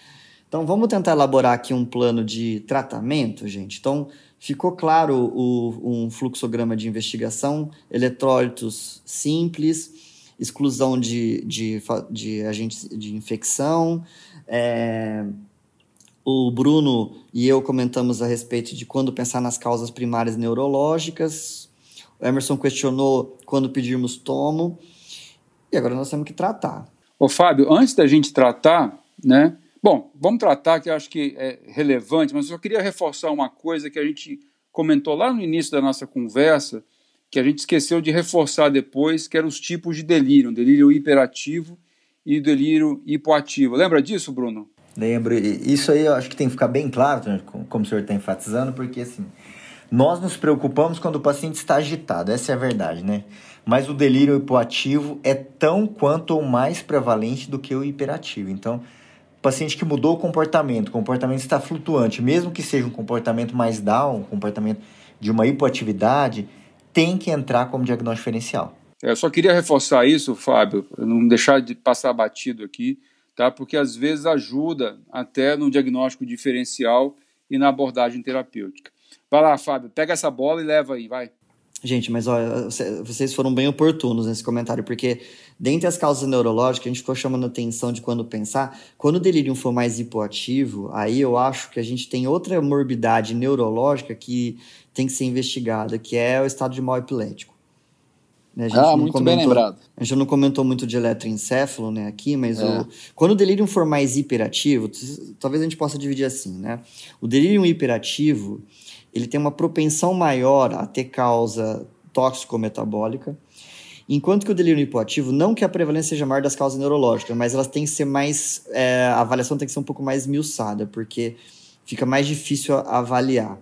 Então, vamos tentar elaborar aqui um plano de tratamento, gente. Então, ficou claro o, um fluxograma de investigação, eletrólitos simples, exclusão de, de, de agentes de infecção. É, o Bruno e eu comentamos a respeito de quando pensar nas causas primárias neurológicas. O Emerson questionou quando pedirmos tomo. E agora nós temos que tratar. Ô, Fábio, antes da gente tratar, né? Bom, vamos tratar que eu acho que é relevante, mas eu só queria reforçar uma coisa que a gente comentou lá no início da nossa conversa, que a gente esqueceu de reforçar depois, que eram os tipos de delírio, delírio hiperativo e delírio hipoativo. Lembra disso, Bruno? Lembro. Isso aí eu acho que tem que ficar bem claro, né, como o senhor está enfatizando, porque assim, nós nos preocupamos quando o paciente está agitado, essa é a verdade, né? Mas o delírio hipoativo é tão quanto ou mais prevalente do que o hiperativo. Então, paciente que mudou o comportamento, o comportamento está flutuante, mesmo que seja um comportamento mais down, um comportamento de uma hipoatividade, tem que entrar como diagnóstico diferencial. É, eu só queria reforçar isso, Fábio, não deixar de passar batido aqui, tá? porque às vezes ajuda até no diagnóstico diferencial e na abordagem terapêutica. Vai lá, Fábio, pega essa bola e leva aí, vai. Gente, mas olha, vocês foram bem oportunos nesse comentário, porque dentre as causas neurológicas, a gente ficou chamando atenção de quando pensar, quando o delírio for mais hipoativo, aí eu acho que a gente tem outra morbidade neurológica que tem que ser investigada, que é o estado de mal epilético. Né? ah, muito comentou, bem lembrado. A gente não comentou muito de eletroencefalo né, aqui, mas é. o, quando o delírio for mais hiperativo, talvez a gente possa dividir assim, né? O delírio hiperativo ele tem uma propensão maior a ter causa tóxico-metabólica, enquanto que o delírio hipoativo, não que a prevalência seja maior das causas neurológicas, mas elas têm que ser mais, é, a avaliação tem que ser um pouco mais miuçada, porque fica mais difícil avaliar.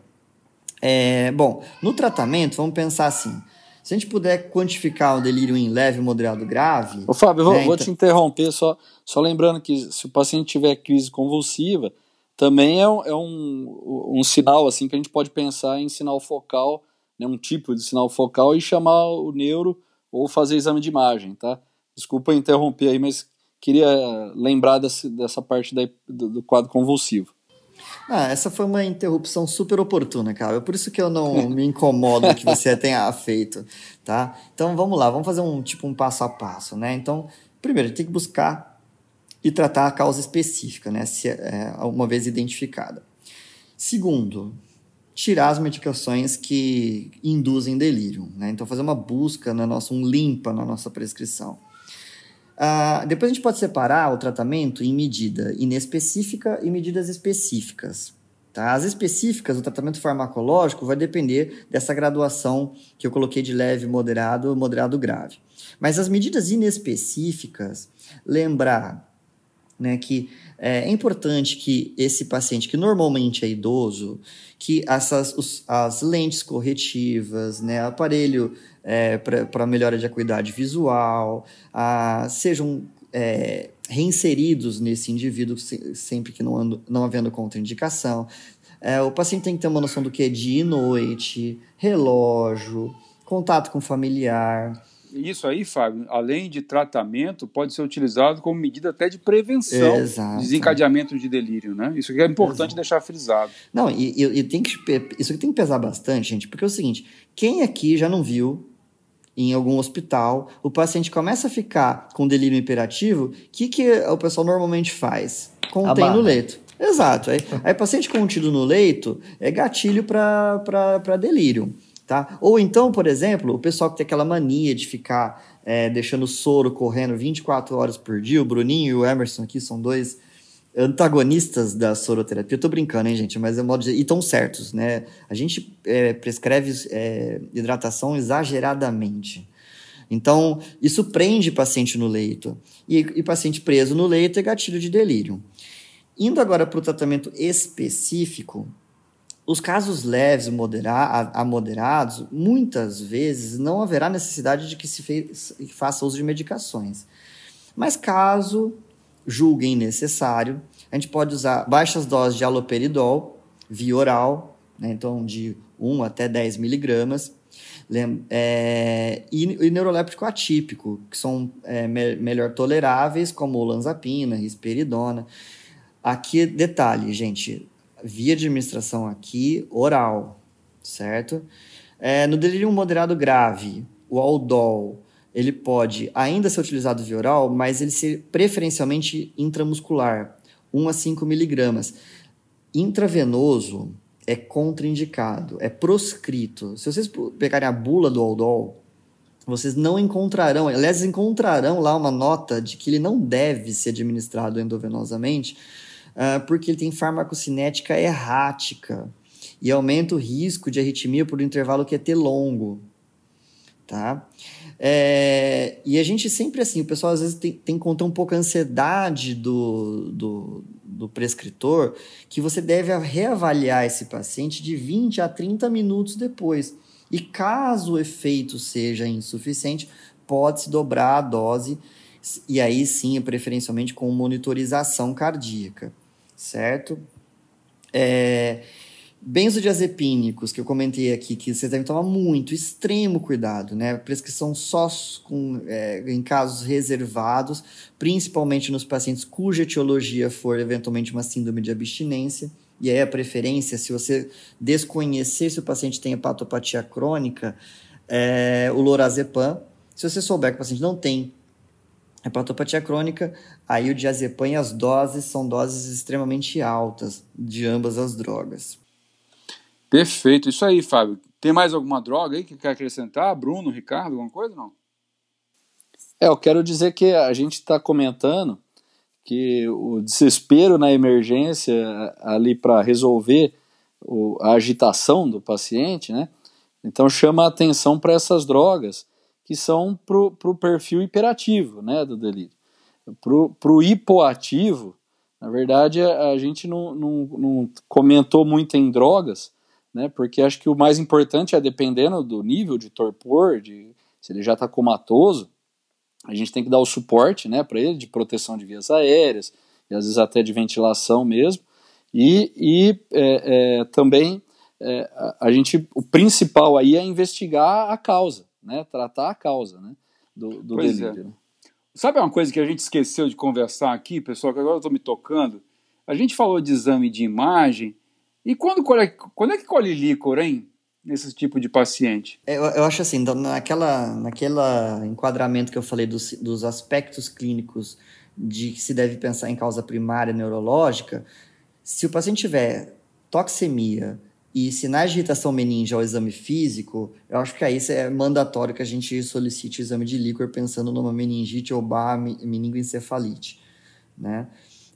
É, bom, no tratamento, vamos pensar assim, se a gente puder quantificar o delírio em leve, moderado, grave... Ô Fábio, né, vou, vou então... te interromper, só, só lembrando que se o paciente tiver crise convulsiva, também é, um, é um, um sinal assim que a gente pode pensar em sinal focal, né, um tipo de sinal focal e chamar o neuro ou fazer exame de imagem, tá? Desculpa interromper aí, mas queria lembrar desse, dessa parte da, do, do, quadro convulsivo. Ah, essa foi uma interrupção super oportuna, cara. É por isso que eu não (laughs) me incomodo que você tenha feito, tá? Então vamos lá, vamos fazer um tipo um passo a passo, né? Então Primeiro, tem que buscar e tratar a causa específica, né? Se é, uma vez identificada. Segundo, tirar as medicações que induzem delírio, né? Então, fazer uma busca na nossa, um limpa na nossa prescrição. Uh, depois a gente pode separar o tratamento em medida inespecífica e medidas específicas. Tá? As específicas, o tratamento farmacológico vai depender dessa graduação que eu coloquei de leve, moderado, moderado, grave. Mas as medidas inespecíficas, lembrar né, que é, é importante que esse paciente, que normalmente é idoso, que essas, os, as lentes corretivas, né, aparelho é, para melhora de acuidade visual, a, sejam é, reinseridos nesse indivíduo sempre que não, ando, não havendo contraindicação. É, o paciente tem que ter uma noção do que é dia e noite, relógio, contato com familiar. Isso aí, Fábio, além de tratamento, pode ser utilizado como medida até de prevenção Exato. desencadeamento de delírio, né? Isso aqui é importante Exato. deixar frisado. Não, e, e, e, tem que, isso aqui tem que pesar bastante, gente, porque é o seguinte, quem aqui já não viu em algum hospital, o paciente começa a ficar com delírio imperativo, o que, que o pessoal normalmente faz? Contém no leito. Exato. Aí, aí paciente contido no leito é gatilho para delírio. Tá? Ou então, por exemplo, o pessoal que tem aquela mania de ficar é, deixando soro correndo 24 horas por dia, o Bruninho e o Emerson aqui são dois antagonistas da soroterapia. Eu tô brincando, hein, gente? Mas é modo de... E estão certos, né? A gente é, prescreve é, hidratação exageradamente. Então, isso prende paciente no leito. E, e paciente preso no leito é gatilho de delírio. Indo agora para o tratamento específico, os casos leves a, moderados, muitas vezes não haverá necessidade de que se faça uso de medicações. Mas caso julguem necessário. A gente pode usar baixas doses de aloperidol via oral, né? então de 1 até 10 miligramas, é, e, e neuroléptico atípico, que são é, me melhor toleráveis, como olanzapina, risperidona. Aqui, detalhe, gente, via administração aqui, oral, certo? É, no delírio moderado grave, o aldol, ele pode ainda ser utilizado via oral, mas ele ser preferencialmente intramuscular, 1 a 5 miligramas. Intravenoso é contraindicado, é proscrito. Se vocês pegarem a bula do Aldol, vocês não encontrarão, aliás, encontrarão lá uma nota de que ele não deve ser administrado endovenosamente, uh, porque ele tem farmacocinética errática e aumenta o risco de arritmia por um intervalo QT longo. Tá? É, e a gente sempre assim, o pessoal às vezes tem, tem que contar um pouco a ansiedade do, do, do prescritor, que você deve reavaliar esse paciente de 20 a 30 minutos depois. E caso o efeito seja insuficiente, pode-se dobrar a dose, e aí sim, preferencialmente com monitorização cardíaca, certo? É, Benzodiazepínicos, que eu comentei aqui, que vocês devem tomar muito, extremo cuidado, né? Prescrição só com, é, em casos reservados, principalmente nos pacientes cuja etiologia for eventualmente uma síndrome de abstinência. E aí a preferência, se você desconhecer se o paciente tem hepatopatia crônica, é o lorazepam. Se você souber que o paciente não tem hepatopatia crônica, aí o diazepam e as doses são doses extremamente altas de ambas as drogas. Perfeito, isso aí, Fábio. Tem mais alguma droga aí que quer acrescentar? Bruno, Ricardo, alguma coisa não? É, eu quero dizer que a gente está comentando que o desespero na emergência ali para resolver o, a agitação do paciente, né? Então chama a atenção para essas drogas que são para o perfil hiperativo né, do delírio. Para o hipoativo, na verdade, a, a gente não, não, não comentou muito em drogas, né? Porque acho que o mais importante é dependendo do nível de torpor, de se ele já está comatoso, a gente tem que dar o suporte, né, para ele de proteção de vias aéreas e às vezes até de ventilação mesmo. E, e é, é, também é, a, a, gente, o principal aí é investigar a causa, né, tratar a causa, né, do, do pois delírio. É. Né? Sabe uma coisa que a gente esqueceu de conversar aqui, pessoal, que agora eu estou me tocando? A gente falou de exame de imagem, e quando, quando é que colhe líquor, hein? nesse tipo de paciente? Eu, eu acho assim, naquela, naquela enquadramento que eu falei dos, dos aspectos clínicos de que se deve pensar em causa primária neurológica, se o paciente tiver toxemia e sinais de irritação meninge ao exame físico, eu acho que aí é mandatório que a gente solicite o exame de líquor pensando numa meningite ou barra meningoencefalite, né?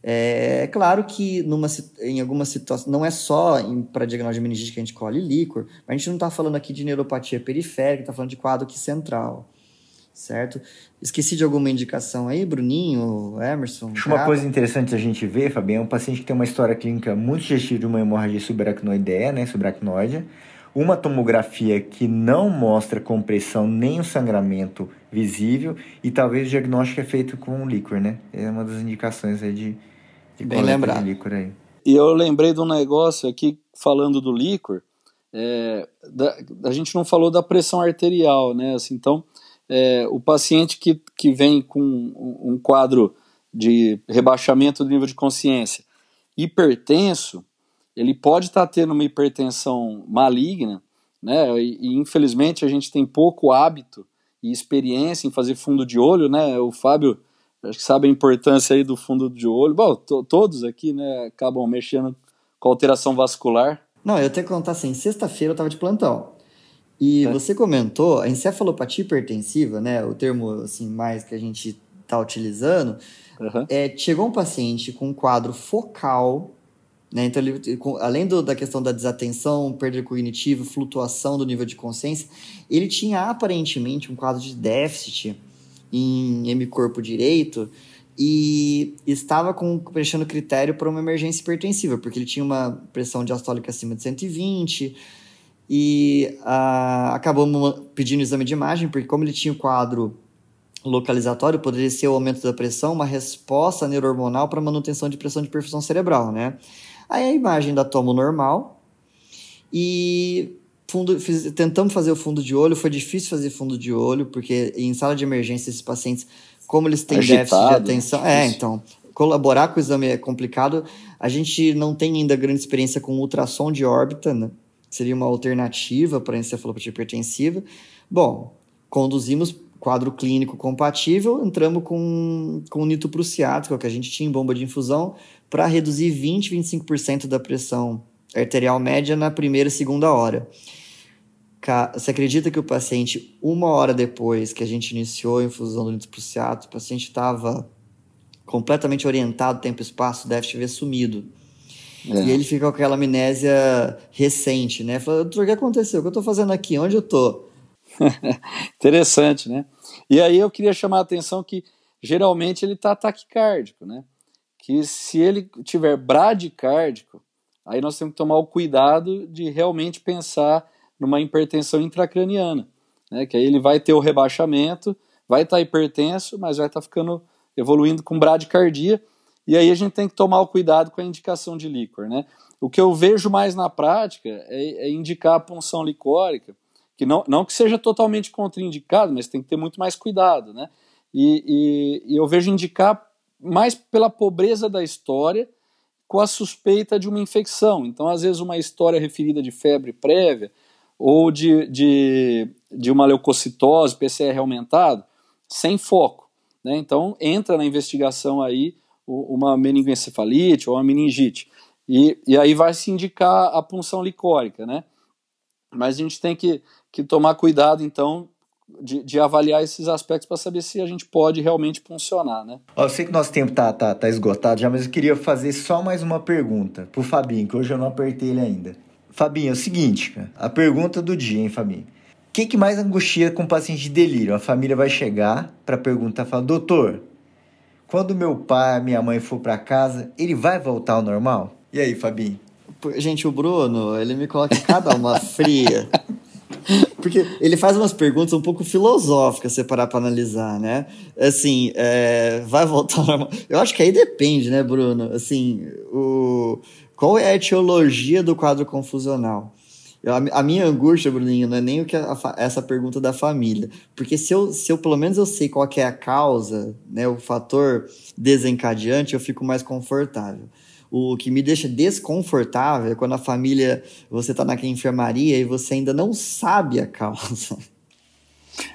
É, é, claro que numa, em algumas situações, não é só para diagnóstico de meningite que a gente colhe líquor, mas a gente não está falando aqui de neuropatia periférica, está falando de quadro aqui central, certo? Esqueci de alguma indicação aí, Bruninho, Emerson? Acho uma coisa interessante a gente ver, Fabiano, é um paciente que tem uma história clínica muito sugestiva de uma hemorragia subaracnoideia, né, subaracnoide, uma tomografia que não mostra compressão nem o sangramento visível e talvez o diagnóstico é feito com líquor, né? É uma das indicações aí de, de Bem lembrado. de líquor aí. E eu lembrei de um negócio aqui, falando do líquor, é, da, a gente não falou da pressão arterial, né? Assim, então, é, o paciente que, que vem com um, quadro de rebaixamento do nível de consciência hipertenso, ele pode estar tá tendo uma hipertensão maligna, né? E, e, infelizmente a gente tem pouco hábito e experiência em fazer fundo de olho, né? O Fábio acho que sabe a importância aí do fundo de olho. Bom, todos aqui, né, acabam mexendo com alteração vascular. Não, eu tenho que contar assim, sexta-feira eu estava de plantão. E é. você comentou a encefalopatia hipertensiva, né, o termo assim mais que a gente está utilizando, uhum. é, chegou um paciente com um quadro focal né? Então, ele, além do, da questão da desatenção, perda cognitiva, flutuação do nível de consciência, ele tinha aparentemente um quadro de déficit em hemicorpo direito e estava com, preenchendo critério para uma emergência hipertensiva, porque ele tinha uma pressão diastólica acima de 120 e uh, acabamos pedindo exame de imagem, porque como ele tinha o quadro localizatório, poderia ser o aumento da pressão, uma resposta neurohormonal para manutenção de pressão de perfusão cerebral, né? Aí a imagem da tomo normal e fundo, fiz, tentamos fazer o fundo de olho, foi difícil fazer fundo de olho, porque em sala de emergência esses pacientes, como eles têm Agitado, déficit de atenção, é, então, colaborar com o exame é complicado. A gente não tem ainda grande experiência com ultrassom de órbita, né? Seria uma alternativa para encefalopatia hipertensiva. Bom, conduzimos quadro clínico compatível, entramos com, com nitroprussiático, que a gente tinha em bomba de infusão, para reduzir 20, 25% da pressão arterial média na primeira e segunda hora. Você acredita que o paciente, uma hora depois que a gente iniciou a infusão do nitroprussiato, o paciente estava completamente orientado, tempo e espaço, déficit ver sumido. É. E ele fica com aquela amnésia recente, né? Fala, doutor, o que aconteceu? O que eu estou fazendo aqui? Onde eu estou? (laughs) Interessante, né? E aí eu queria chamar a atenção que geralmente ele está taquicárdico, né? que se ele tiver bradicárdico, aí nós temos que tomar o cuidado de realmente pensar numa hipertensão intracraniana, né? Que aí ele vai ter o rebaixamento, vai estar tá hipertenso, mas vai estar tá ficando evoluindo com bradicardia, e aí a gente tem que tomar o cuidado com a indicação de líquor, né? O que eu vejo mais na prática é, é indicar a punção licórica, que não, não que seja totalmente contraindicado, mas tem que ter muito mais cuidado, né? E, e, e eu vejo indicar mais pela pobreza da história, com a suspeita de uma infecção. Então, às vezes, uma história referida de febre prévia ou de, de, de uma leucocitose, PCR aumentado, sem foco. Né? Então, entra na investigação aí uma meningoencefalite ou uma meningite. E, e aí vai se indicar a punção licórica, né? Mas a gente tem que, que tomar cuidado, então, de, de, avaliar esses aspectos para saber se a gente pode realmente funcionar, né? eu sei que nosso tempo tá, tá, tá esgotado já, mas eu queria fazer só mais uma pergunta pro Fabinho, que hoje eu não apertei ele ainda. Fabinho, é o seguinte, a pergunta do dia, hein, Fabinho? O que, que mais angustia com o paciente de delírio? A família vai chegar para perguntar, fala, doutor, quando meu pai, minha mãe for para casa, ele vai voltar ao normal? E aí, Fabinho? Gente, o Bruno, ele me coloca cada uma (laughs) fria. Porque ele faz umas perguntas um pouco filosóficas, se parar para analisar, né? Assim, é, vai voltar normal. Eu acho que aí depende, né, Bruno? Assim, o, qual é a etiologia do quadro confusional? Eu, a, minha angústia, Bruninho, não é nem o que a, essa pergunta da família. Porque se eu, se eu, pelo menos eu sei qual é a causa, né, o fator desencadeante, eu fico mais confortável. O que me deixa desconfortável é quando a família, você está na enfermaria e você ainda não sabe a causa.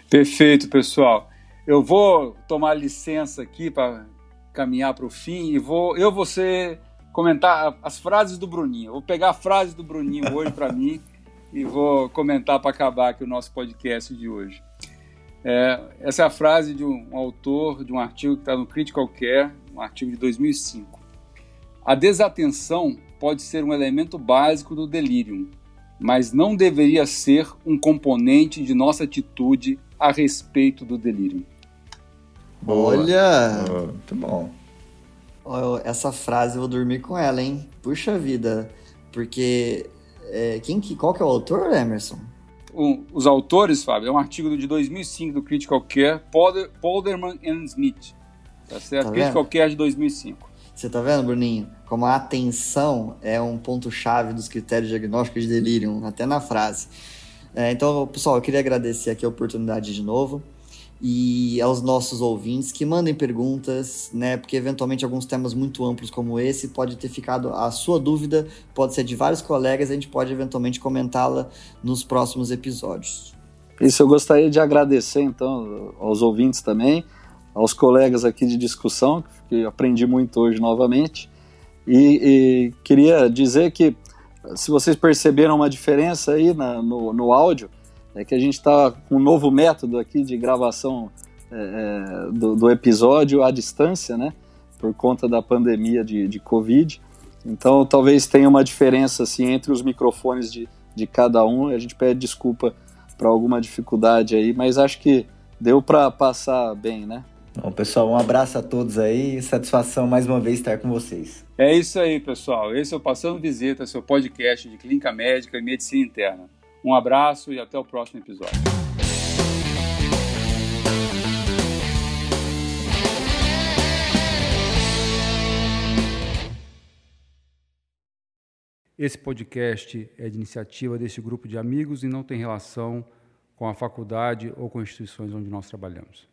Perfeito, pessoal. Eu vou tomar licença aqui para caminhar para o fim e vou eu vou ser, comentar as frases do Bruninho. vou pegar a frase do Bruninho hoje para mim (laughs) e vou comentar para acabar aqui o nosso podcast de hoje. É, essa é a frase de um autor de um artigo que está no Critical Care, um artigo de 2005. A desatenção pode ser um elemento básico do delírio, mas não deveria ser um componente de nossa atitude a respeito do delírio. Olha! Muito bom. Essa frase eu vou dormir com ela, hein? Puxa vida. Porque. É, quem que, qual que é o autor, Emerson? Um, os autores, Fábio, é um artigo de 2005 do Critical Care, Polder, Polderman and Smith. Tá certo? Tá Critical Care de 2005. Você tá vendo, Bruninho? Como a atenção é um ponto-chave dos critérios diagnósticos de delírio, até na frase. É, então, pessoal, eu queria agradecer aqui a oportunidade de novo e aos nossos ouvintes que mandem perguntas, né? Porque eventualmente alguns temas muito amplos como esse pode ter ficado a sua dúvida, pode ser de vários colegas, a gente pode eventualmente comentá-la nos próximos episódios. Isso eu gostaria de agradecer então aos ouvintes também, aos colegas aqui de discussão, que aprendi muito hoje novamente. E, e queria dizer que se vocês perceberam uma diferença aí na, no, no áudio, é que a gente está com um novo método aqui de gravação é, é, do, do, episódio à distância, né? Por conta da pandemia de, de Covid. Então, talvez tenha uma diferença assim entre os microfones de, de cada um. A gente pede desculpa para alguma dificuldade aí, mas acho que deu para passar bem, né? Bom, pessoal, um abraço a todos aí. Satisfação mais uma vez estar com vocês. É isso aí, pessoal. Esse é o Passando Visita, seu podcast de clínica médica e medicina interna. Um abraço e até o próximo episódio. Esse podcast é de iniciativa desse grupo de amigos e não tem relação com a faculdade ou com instituições onde nós trabalhamos.